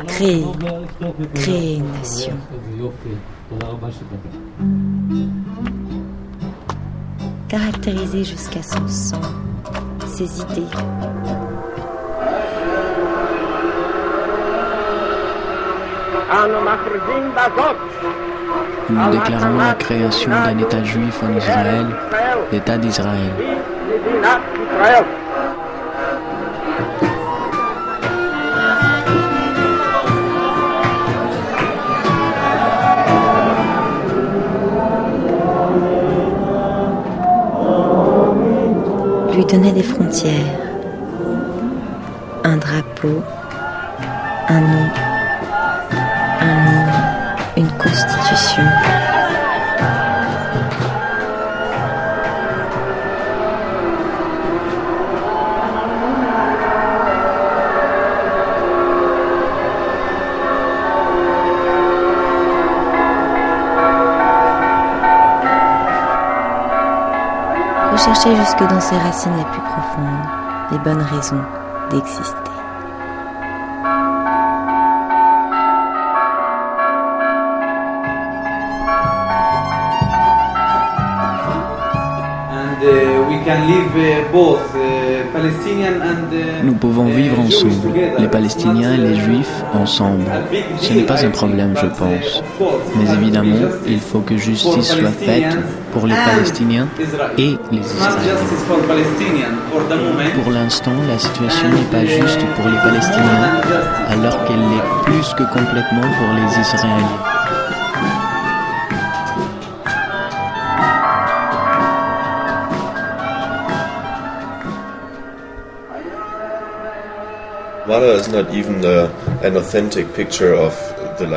créer, créer une nation. Caractériser jusqu'à son sang, ses idées. Nous déclarons la création d'un État juif en Israël, l'État d'Israël. Lui donner des frontières, un drapeau, un nom, Rechercher jusque dans ses racines les plus profondes les bonnes raisons d'exister. Nous pouvons vivre ensemble, les Palestiniens et les Juifs ensemble. Ce n'est pas un problème, je pense. Mais évidemment, il faut que justice soit faite pour les Palestiniens et les Israéliens. Pour l'instant, la situation n'est pas juste pour les Palestiniens, alors qu'elle l'est plus que complètement pour les Israéliens.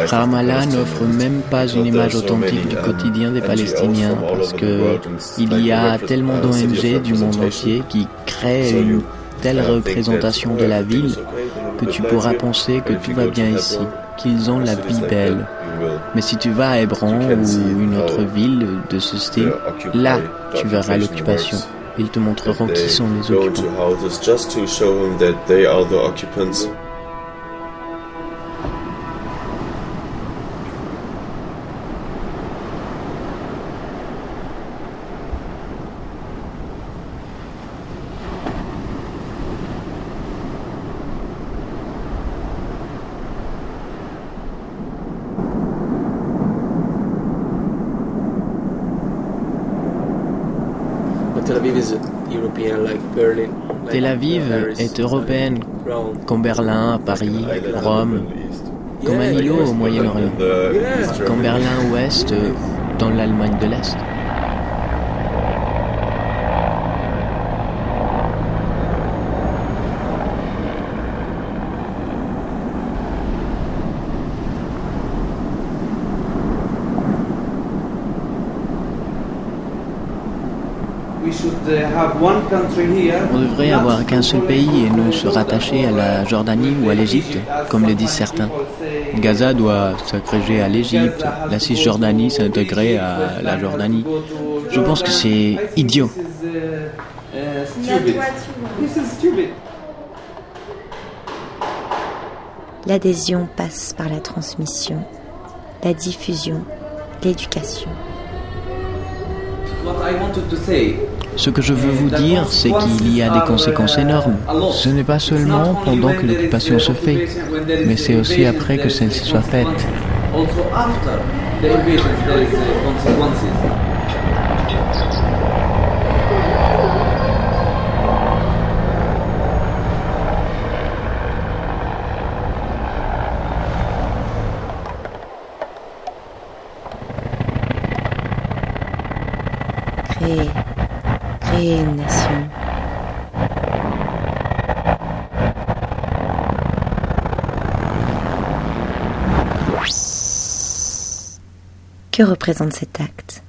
Ramallah n'offre même pas une image authentique du quotidien des Palestiniens parce que il y a tellement d'ONG du monde entier qui créent une telle représentation de la ville que tu pourras penser que tout va bien ici, qu'ils ont la vie belle. Mais si tu vas à Hébron ou une autre ville de ce style, là, tu verras l'occupation. Ils te montreront qui sont les occupants. Tel Aviv est européenne, comme Berlin, Paris, Rome, comme Manilo au Moyen-Orient, comme Berlin-Ouest dans l'Allemagne de l'Est. On devrait avoir qu'un seul pays et nous se rattacher à la Jordanie ou à l'Égypte, comme le disent certains. Gaza doit s'agréger à l'Égypte, la Cisjordanie s'intégrer à la Jordanie. Je pense que c'est idiot. L'adhésion passe par la transmission, la diffusion, l'éducation. Ce que je veux vous dire, c'est qu'il y a des conséquences énormes. Ce n'est pas seulement pendant que l'occupation se fait, mais c'est aussi après que celle-ci soit faite. Créer, créer une nation. Que représente cet acte?